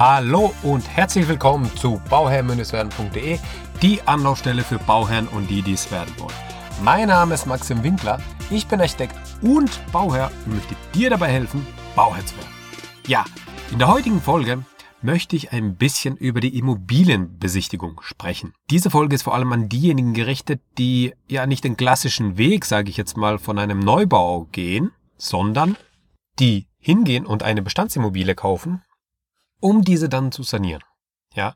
Hallo und herzlich willkommen zu bauherr-werden.de, die Anlaufstelle für Bauherren und die, die es werden wollen. Mein Name ist Maxim Winkler, ich bin Architekt und Bauherr und möchte dir dabei helfen, Bauherr zu werden. Ja, in der heutigen Folge möchte ich ein bisschen über die Immobilienbesichtigung sprechen. Diese Folge ist vor allem an diejenigen gerichtet, die ja nicht den klassischen Weg, sage ich jetzt mal, von einem Neubau gehen, sondern die hingehen und eine Bestandsimmobilie kaufen, um diese dann zu sanieren. Ja.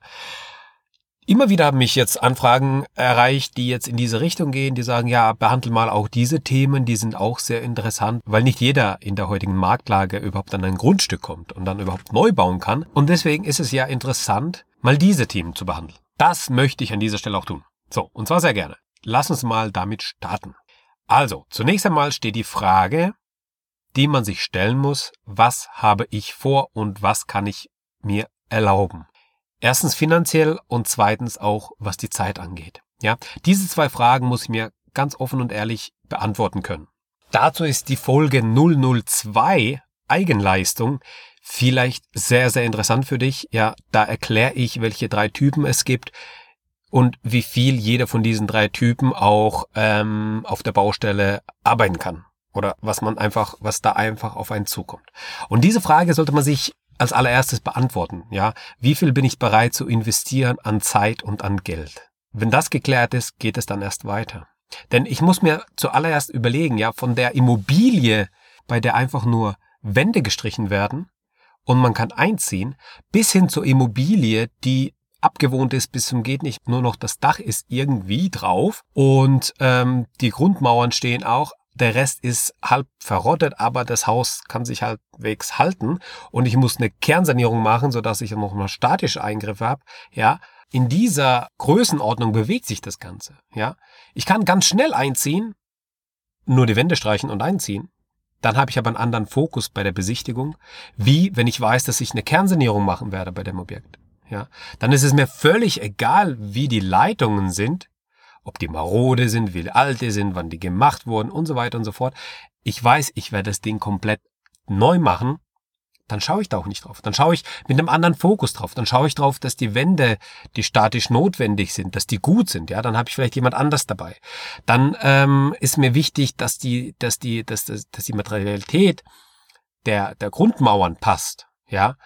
Immer wieder haben mich jetzt Anfragen erreicht, die jetzt in diese Richtung gehen, die sagen, ja, behandle mal auch diese Themen, die sind auch sehr interessant, weil nicht jeder in der heutigen Marktlage überhaupt an ein Grundstück kommt und dann überhaupt neu bauen kann. Und deswegen ist es ja interessant, mal diese Themen zu behandeln. Das möchte ich an dieser Stelle auch tun. So, und zwar sehr gerne. Lass uns mal damit starten. Also, zunächst einmal steht die Frage, die man sich stellen muss, was habe ich vor und was kann ich mir erlauben? Erstens finanziell und zweitens auch, was die Zeit angeht. Ja, diese zwei Fragen muss ich mir ganz offen und ehrlich beantworten können. Dazu ist die Folge 002 Eigenleistung vielleicht sehr, sehr interessant für dich. Ja, da erkläre ich, welche drei Typen es gibt und wie viel jeder von diesen drei Typen auch ähm, auf der Baustelle arbeiten kann. Oder was man einfach, was da einfach auf einen zukommt. Und diese Frage sollte man sich als allererstes beantworten, ja. Wie viel bin ich bereit zu investieren an Zeit und an Geld? Wenn das geklärt ist, geht es dann erst weiter. Denn ich muss mir zuallererst überlegen, ja, von der Immobilie, bei der einfach nur Wände gestrichen werden und man kann einziehen, bis hin zur Immobilie, die abgewohnt ist bis zum geht nicht, nur noch das Dach ist irgendwie drauf und ähm, die Grundmauern stehen auch, der Rest ist halb verrottet, aber das Haus kann sich halbwegs halten und ich muss eine Kernsanierung machen, sodass ich noch mal statische Eingriffe habe, ja. In dieser Größenordnung bewegt sich das Ganze, ja. Ich kann ganz schnell einziehen, nur die Wände streichen und einziehen. Dann habe ich aber einen anderen Fokus bei der Besichtigung, wie wenn ich weiß, dass ich eine Kernsanierung machen werde bei dem Objekt. Ja, dann ist es mir völlig egal, wie die Leitungen sind ob die marode sind, wie alt die sind, wann die gemacht wurden und so weiter und so fort. Ich weiß, ich werde das Ding komplett neu machen, dann schaue ich da auch nicht drauf. Dann schaue ich mit einem anderen Fokus drauf. Dann schaue ich drauf, dass die Wände, die statisch notwendig sind, dass die gut sind. Ja, dann habe ich vielleicht jemand anders dabei. Dann ähm, ist mir wichtig, dass die, dass die, dass, dass, dass die Materialität der der Grundmauern passt. Ja,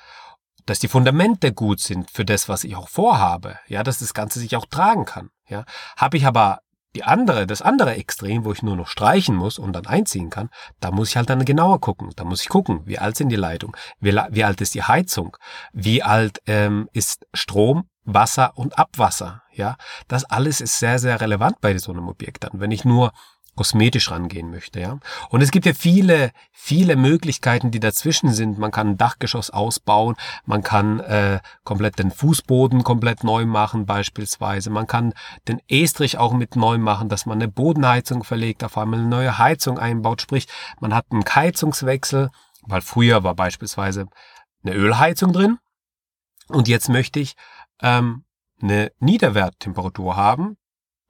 dass die Fundamente gut sind für das, was ich auch vorhabe, ja, dass das Ganze sich auch tragen kann, ja. Habe ich aber die andere, das andere Extrem, wo ich nur noch streichen muss und dann einziehen kann, da muss ich halt dann genauer gucken. Da muss ich gucken, wie alt sind die Leitungen, wie, wie alt ist die Heizung, wie alt ähm, ist Strom, Wasser und Abwasser. Ja, das alles ist sehr, sehr relevant bei so einem Objekt dann. Wenn ich nur kosmetisch rangehen möchte, ja. Und es gibt ja viele, viele Möglichkeiten, die dazwischen sind. Man kann ein Dachgeschoss ausbauen, man kann äh, komplett den Fußboden komplett neu machen beispielsweise. Man kann den Estrich auch mit neu machen, dass man eine Bodenheizung verlegt, auf einmal eine neue Heizung einbaut. Sprich, man hat einen Heizungswechsel, weil früher war beispielsweise eine Ölheizung drin und jetzt möchte ich ähm, eine Niederwerttemperatur haben.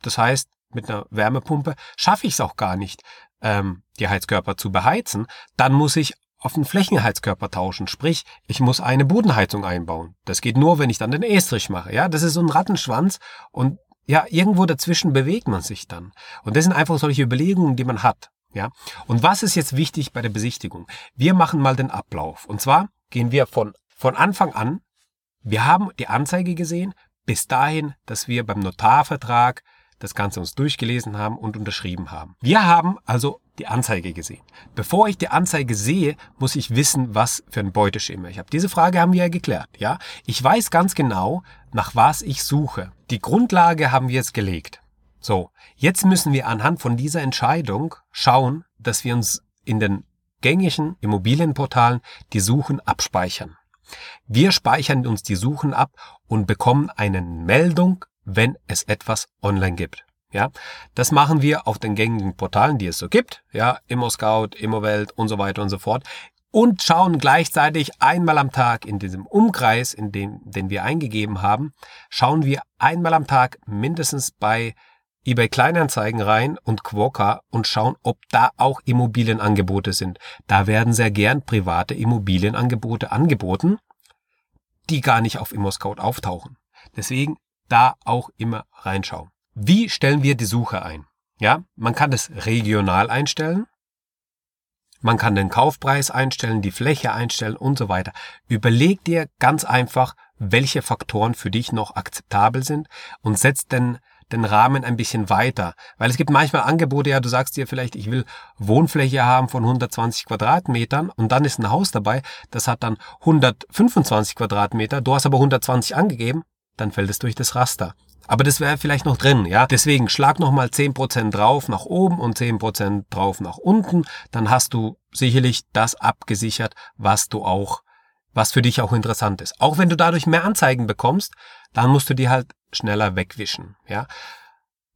Das heißt, mit einer Wärmepumpe schaffe ich es auch gar nicht, ähm, die Heizkörper zu beheizen. Dann muss ich auf einen Flächenheizkörper tauschen. Sprich, ich muss eine Bodenheizung einbauen. Das geht nur, wenn ich dann den Estrich mache. Ja, das ist so ein Rattenschwanz und ja, irgendwo dazwischen bewegt man sich dann. Und das sind einfach solche Überlegungen, die man hat. Ja, und was ist jetzt wichtig bei der Besichtigung? Wir machen mal den Ablauf. Und zwar gehen wir von, von Anfang an. Wir haben die Anzeige gesehen, bis dahin, dass wir beim Notarvertrag das Ganze uns durchgelesen haben und unterschrieben haben. Wir haben also die Anzeige gesehen. Bevor ich die Anzeige sehe, muss ich wissen, was für ein Beuteschema ich habe. Diese Frage haben wir ja geklärt. Ja, ich weiß ganz genau, nach was ich suche. Die Grundlage haben wir jetzt gelegt. So, jetzt müssen wir anhand von dieser Entscheidung schauen, dass wir uns in den gängigen Immobilienportalen die Suchen abspeichern. Wir speichern uns die Suchen ab und bekommen eine Meldung wenn es etwas online gibt. Ja, das machen wir auf den gängigen Portalen, die es so gibt. Ja, ImmoScout, ImmoWelt und so weiter und so fort. Und schauen gleichzeitig einmal am Tag in diesem Umkreis, in dem, den wir eingegeben haben, schauen wir einmal am Tag mindestens bei eBay Kleinanzeigen rein und Quokka und schauen, ob da auch Immobilienangebote sind. Da werden sehr gern private Immobilienangebote angeboten die gar nicht auf ImmoScout auftauchen. Deswegen da auch immer reinschauen. Wie stellen wir die Suche ein? Ja, man kann das regional einstellen. Man kann den Kaufpreis einstellen, die Fläche einstellen und so weiter. Überleg dir ganz einfach, welche Faktoren für dich noch akzeptabel sind und setz den, den Rahmen ein bisschen weiter. Weil es gibt manchmal Angebote, ja, du sagst dir vielleicht, ich will Wohnfläche haben von 120 Quadratmetern und dann ist ein Haus dabei, das hat dann 125 Quadratmeter, du hast aber 120 angegeben, dann fällt es durch das Raster. Aber das wäre vielleicht noch drin, ja. Deswegen schlag nochmal 10% drauf nach oben und 10% drauf nach unten. Dann hast du sicherlich das abgesichert, was du auch, was für dich auch interessant ist. Auch wenn du dadurch mehr Anzeigen bekommst, dann musst du die halt schneller wegwischen, ja.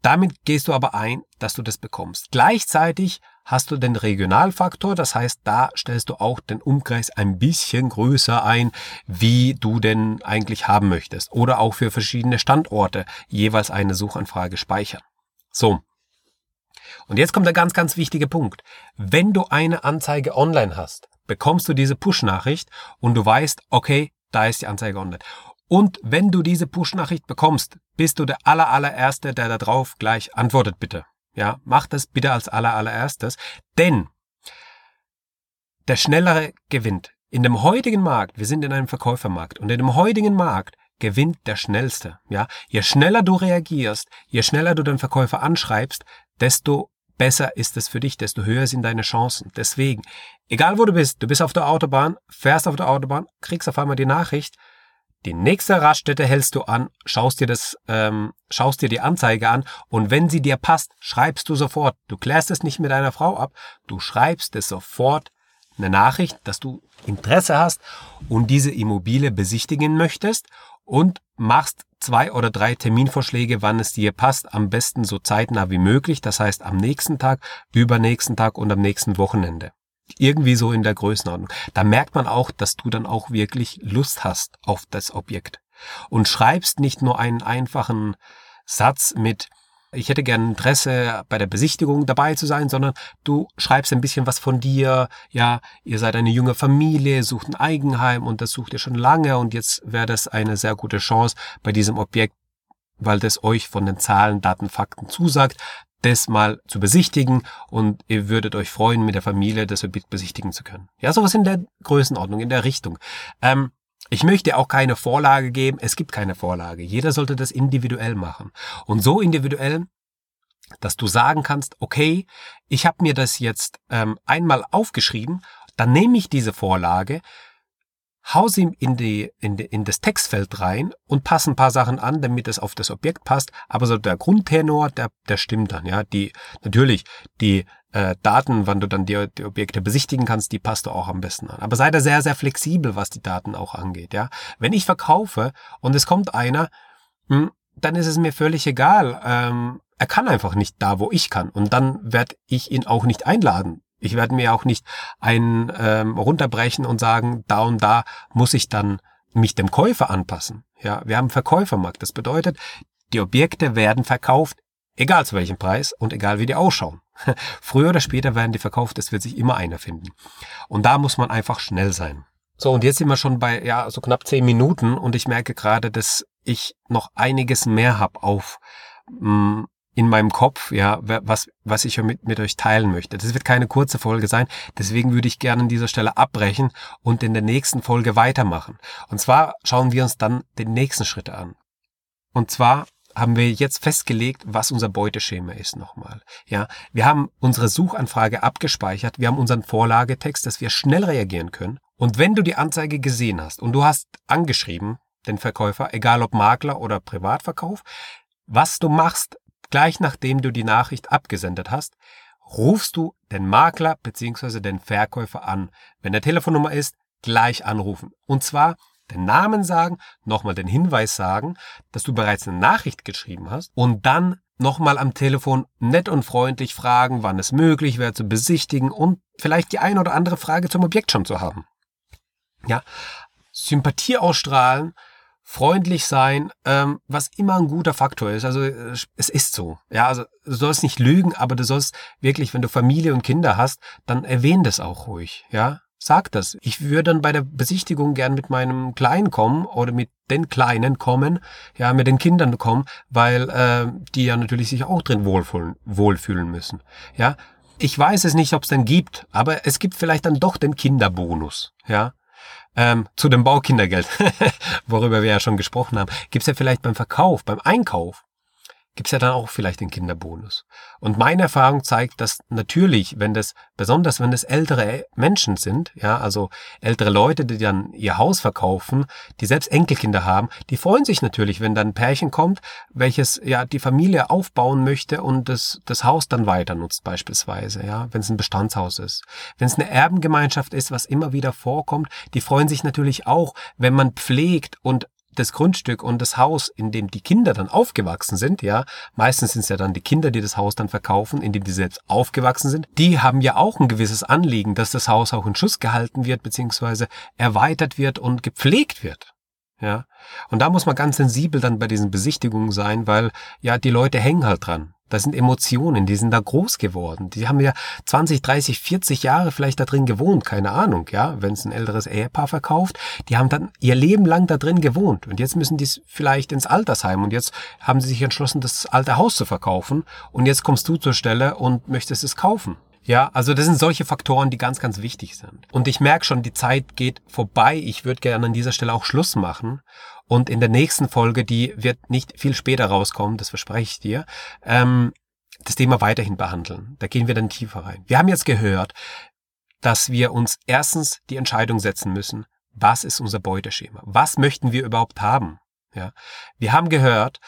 Damit gehst du aber ein, dass du das bekommst. Gleichzeitig hast du den Regionalfaktor, das heißt, da stellst du auch den Umkreis ein bisschen größer ein, wie du denn eigentlich haben möchtest. Oder auch für verschiedene Standorte jeweils eine Suchanfrage speichern. So. Und jetzt kommt der ganz, ganz wichtige Punkt. Wenn du eine Anzeige online hast, bekommst du diese Push-Nachricht und du weißt, okay, da ist die Anzeige online. Und wenn du diese Push-Nachricht bekommst, bist du der aller, allererste, der da drauf gleich antwortet, bitte. Ja, mach das bitte als aller, allererstes, denn der Schnellere gewinnt. In dem heutigen Markt, wir sind in einem Verkäufermarkt und in dem heutigen Markt gewinnt der Schnellste. Ja, je schneller du reagierst, je schneller du den Verkäufer anschreibst, desto besser ist es für dich, desto höher sind deine Chancen. Deswegen, egal wo du bist, du bist auf der Autobahn, fährst auf der Autobahn, kriegst auf einmal die Nachricht, die nächste Raststätte hältst du an, schaust dir das, ähm, schaust dir die Anzeige an und wenn sie dir passt, schreibst du sofort. Du klärst es nicht mit deiner Frau ab, du schreibst es sofort eine Nachricht, dass du Interesse hast und diese Immobilie besichtigen möchtest und machst zwei oder drei Terminvorschläge, wann es dir passt, am besten so zeitnah wie möglich, das heißt am nächsten Tag, übernächsten Tag und am nächsten Wochenende. Irgendwie so in der Größenordnung. Da merkt man auch, dass du dann auch wirklich Lust hast auf das Objekt. Und schreibst nicht nur einen einfachen Satz mit, ich hätte gern Interesse bei der Besichtigung dabei zu sein, sondern du schreibst ein bisschen was von dir. Ja, ihr seid eine junge Familie, sucht ein Eigenheim und das sucht ihr schon lange und jetzt wäre das eine sehr gute Chance bei diesem Objekt, weil das euch von den Zahlen, Daten, Fakten zusagt das mal zu besichtigen und ihr würdet euch freuen, mit der Familie das Objekt besichtigen zu können. Ja, sowas in der Größenordnung, in der Richtung. Ähm, ich möchte auch keine Vorlage geben. Es gibt keine Vorlage. Jeder sollte das individuell machen. Und so individuell, dass du sagen kannst, okay, ich habe mir das jetzt ähm, einmal aufgeschrieben, dann nehme ich diese Vorlage, hau sie in, die, in, die, in das Textfeld rein und passe ein paar Sachen an, damit es auf das Objekt passt. Aber so der Grundtenor, der, der stimmt dann. Ja, die natürlich die äh, Daten, wann du dann die, die Objekte besichtigen kannst, die passt du auch am besten an. Aber sei da sehr, sehr flexibel, was die Daten auch angeht. Ja, wenn ich verkaufe und es kommt einer, hm, dann ist es mir völlig egal. Ähm, er kann einfach nicht da, wo ich kann. Und dann werde ich ihn auch nicht einladen. Ich werde mir auch nicht einen ähm, runterbrechen und sagen, da und da muss ich dann mich dem Käufer anpassen. Ja, wir haben Verkäufermarkt. Das bedeutet, die Objekte werden verkauft, egal zu welchem Preis und egal wie die ausschauen. Früher oder später werden die verkauft, es wird sich immer einer finden. Und da muss man einfach schnell sein. So, und jetzt sind wir schon bei ja so knapp zehn Minuten und ich merke gerade, dass ich noch einiges mehr habe auf mh, mm, in meinem Kopf, ja, was, was ich mit, mit euch teilen möchte. Das wird keine kurze Folge sein, deswegen würde ich gerne an dieser Stelle abbrechen und in der nächsten Folge weitermachen. Und zwar schauen wir uns dann den nächsten Schritt an. Und zwar haben wir jetzt festgelegt, was unser Beuteschema ist nochmal. Ja, wir haben unsere Suchanfrage abgespeichert, wir haben unseren Vorlagetext, dass wir schnell reagieren können. Und wenn du die Anzeige gesehen hast und du hast angeschrieben, den Verkäufer, egal ob Makler oder Privatverkauf, was du machst, Gleich nachdem du die Nachricht abgesendet hast, rufst du den Makler bzw. den Verkäufer an. Wenn der Telefonnummer ist, gleich anrufen. Und zwar den Namen sagen, nochmal den Hinweis sagen, dass du bereits eine Nachricht geschrieben hast und dann nochmal am Telefon nett und freundlich fragen, wann es möglich wäre zu besichtigen und vielleicht die eine oder andere Frage zum Objekt schon zu haben. Ja, Sympathie ausstrahlen, freundlich sein, ähm, was immer ein guter Faktor ist. Also äh, es ist so. Ja, also du sollst nicht lügen, aber du sollst wirklich, wenn du Familie und Kinder hast, dann erwähn das auch ruhig. Ja, Sagt das. Ich würde dann bei der Besichtigung gern mit meinem Kleinen kommen oder mit den Kleinen kommen, ja, mit den Kindern kommen, weil äh, die ja natürlich sich auch drin wohlfühlen, wohlfühlen müssen. Ja, ich weiß es nicht, ob es den gibt, aber es gibt vielleicht dann doch den Kinderbonus. Ja, ähm, zu dem Baukindergeld, worüber wir ja schon gesprochen haben, gibt es ja vielleicht beim Verkauf, beim Einkauf gibt's ja dann auch vielleicht den Kinderbonus. Und meine Erfahrung zeigt, dass natürlich, wenn das, besonders wenn das ältere Menschen sind, ja, also ältere Leute, die dann ihr Haus verkaufen, die selbst Enkelkinder haben, die freuen sich natürlich, wenn dann ein Pärchen kommt, welches ja die Familie aufbauen möchte und das, das Haus dann weiter nutzt beispielsweise, ja, wenn es ein Bestandshaus ist. Wenn es eine Erbengemeinschaft ist, was immer wieder vorkommt, die freuen sich natürlich auch, wenn man pflegt und das Grundstück und das Haus, in dem die Kinder dann aufgewachsen sind, ja, meistens sind es ja dann die Kinder, die das Haus dann verkaufen, in dem die selbst aufgewachsen sind, die haben ja auch ein gewisses Anliegen, dass das Haus auch in Schuss gehalten wird, beziehungsweise erweitert wird und gepflegt wird. Ja. Und da muss man ganz sensibel dann bei diesen Besichtigungen sein, weil ja die Leute hängen halt dran. Das sind Emotionen, die sind da groß geworden. Die haben ja 20, 30, 40 Jahre vielleicht da drin gewohnt, keine Ahnung, ja, wenn es ein älteres Ehepaar verkauft, die haben dann ihr Leben lang da drin gewohnt und jetzt müssen die vielleicht ins Altersheim und jetzt haben sie sich entschlossen, das alte Haus zu verkaufen und jetzt kommst du zur Stelle und möchtest es kaufen. Ja, also das sind solche Faktoren, die ganz, ganz wichtig sind. Und ich merke schon, die Zeit geht vorbei. Ich würde gerne an dieser Stelle auch Schluss machen. Und in der nächsten Folge, die wird nicht viel später rauskommen, das verspreche ich dir, ähm, das Thema weiterhin behandeln. Da gehen wir dann tiefer rein. Wir haben jetzt gehört, dass wir uns erstens die Entscheidung setzen müssen, was ist unser Beuteschema? Was möchten wir überhaupt haben? Ja. Wir haben gehört,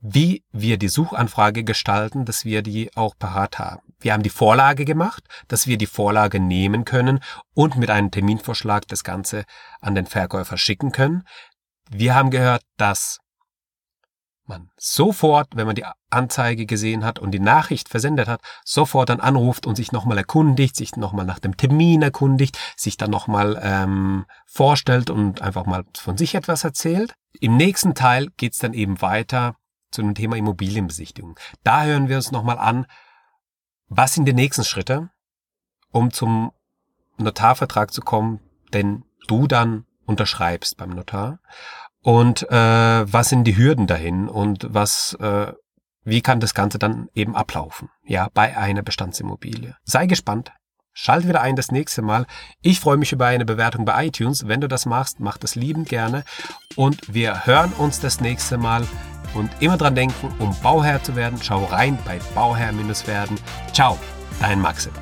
wie wir die Suchanfrage gestalten, dass wir die auch parat haben. Wir haben die Vorlage gemacht, dass wir die Vorlage nehmen können und mit einem Terminvorschlag das Ganze an den Verkäufer schicken können. Wir haben gehört, dass man sofort, wenn man die Anzeige gesehen hat und die Nachricht versendet hat, sofort dann anruft und sich nochmal erkundigt, sich nochmal nach dem Termin erkundigt, sich dann nochmal ähm, vorstellt und einfach mal von sich etwas erzählt. Im nächsten Teil geht's dann eben weiter zu dem Thema Immobilienbesichtigung. Da hören wir uns nochmal an, was sind die nächsten Schritte, um zum Notarvertrag zu kommen, den du dann unterschreibst beim Notar. Und äh, was sind die Hürden dahin und was, äh, wie kann das Ganze dann eben ablaufen, ja, bei einer Bestandsimmobilie. Sei gespannt. Schalt wieder ein das nächste Mal. Ich freue mich über eine Bewertung bei iTunes. Wenn du das machst, mach das liebend gerne. Und wir hören uns das nächste Mal. Und immer dran denken, um Bauherr zu werden, schau rein bei Bauherr-werden. Ciao, dein Maxim.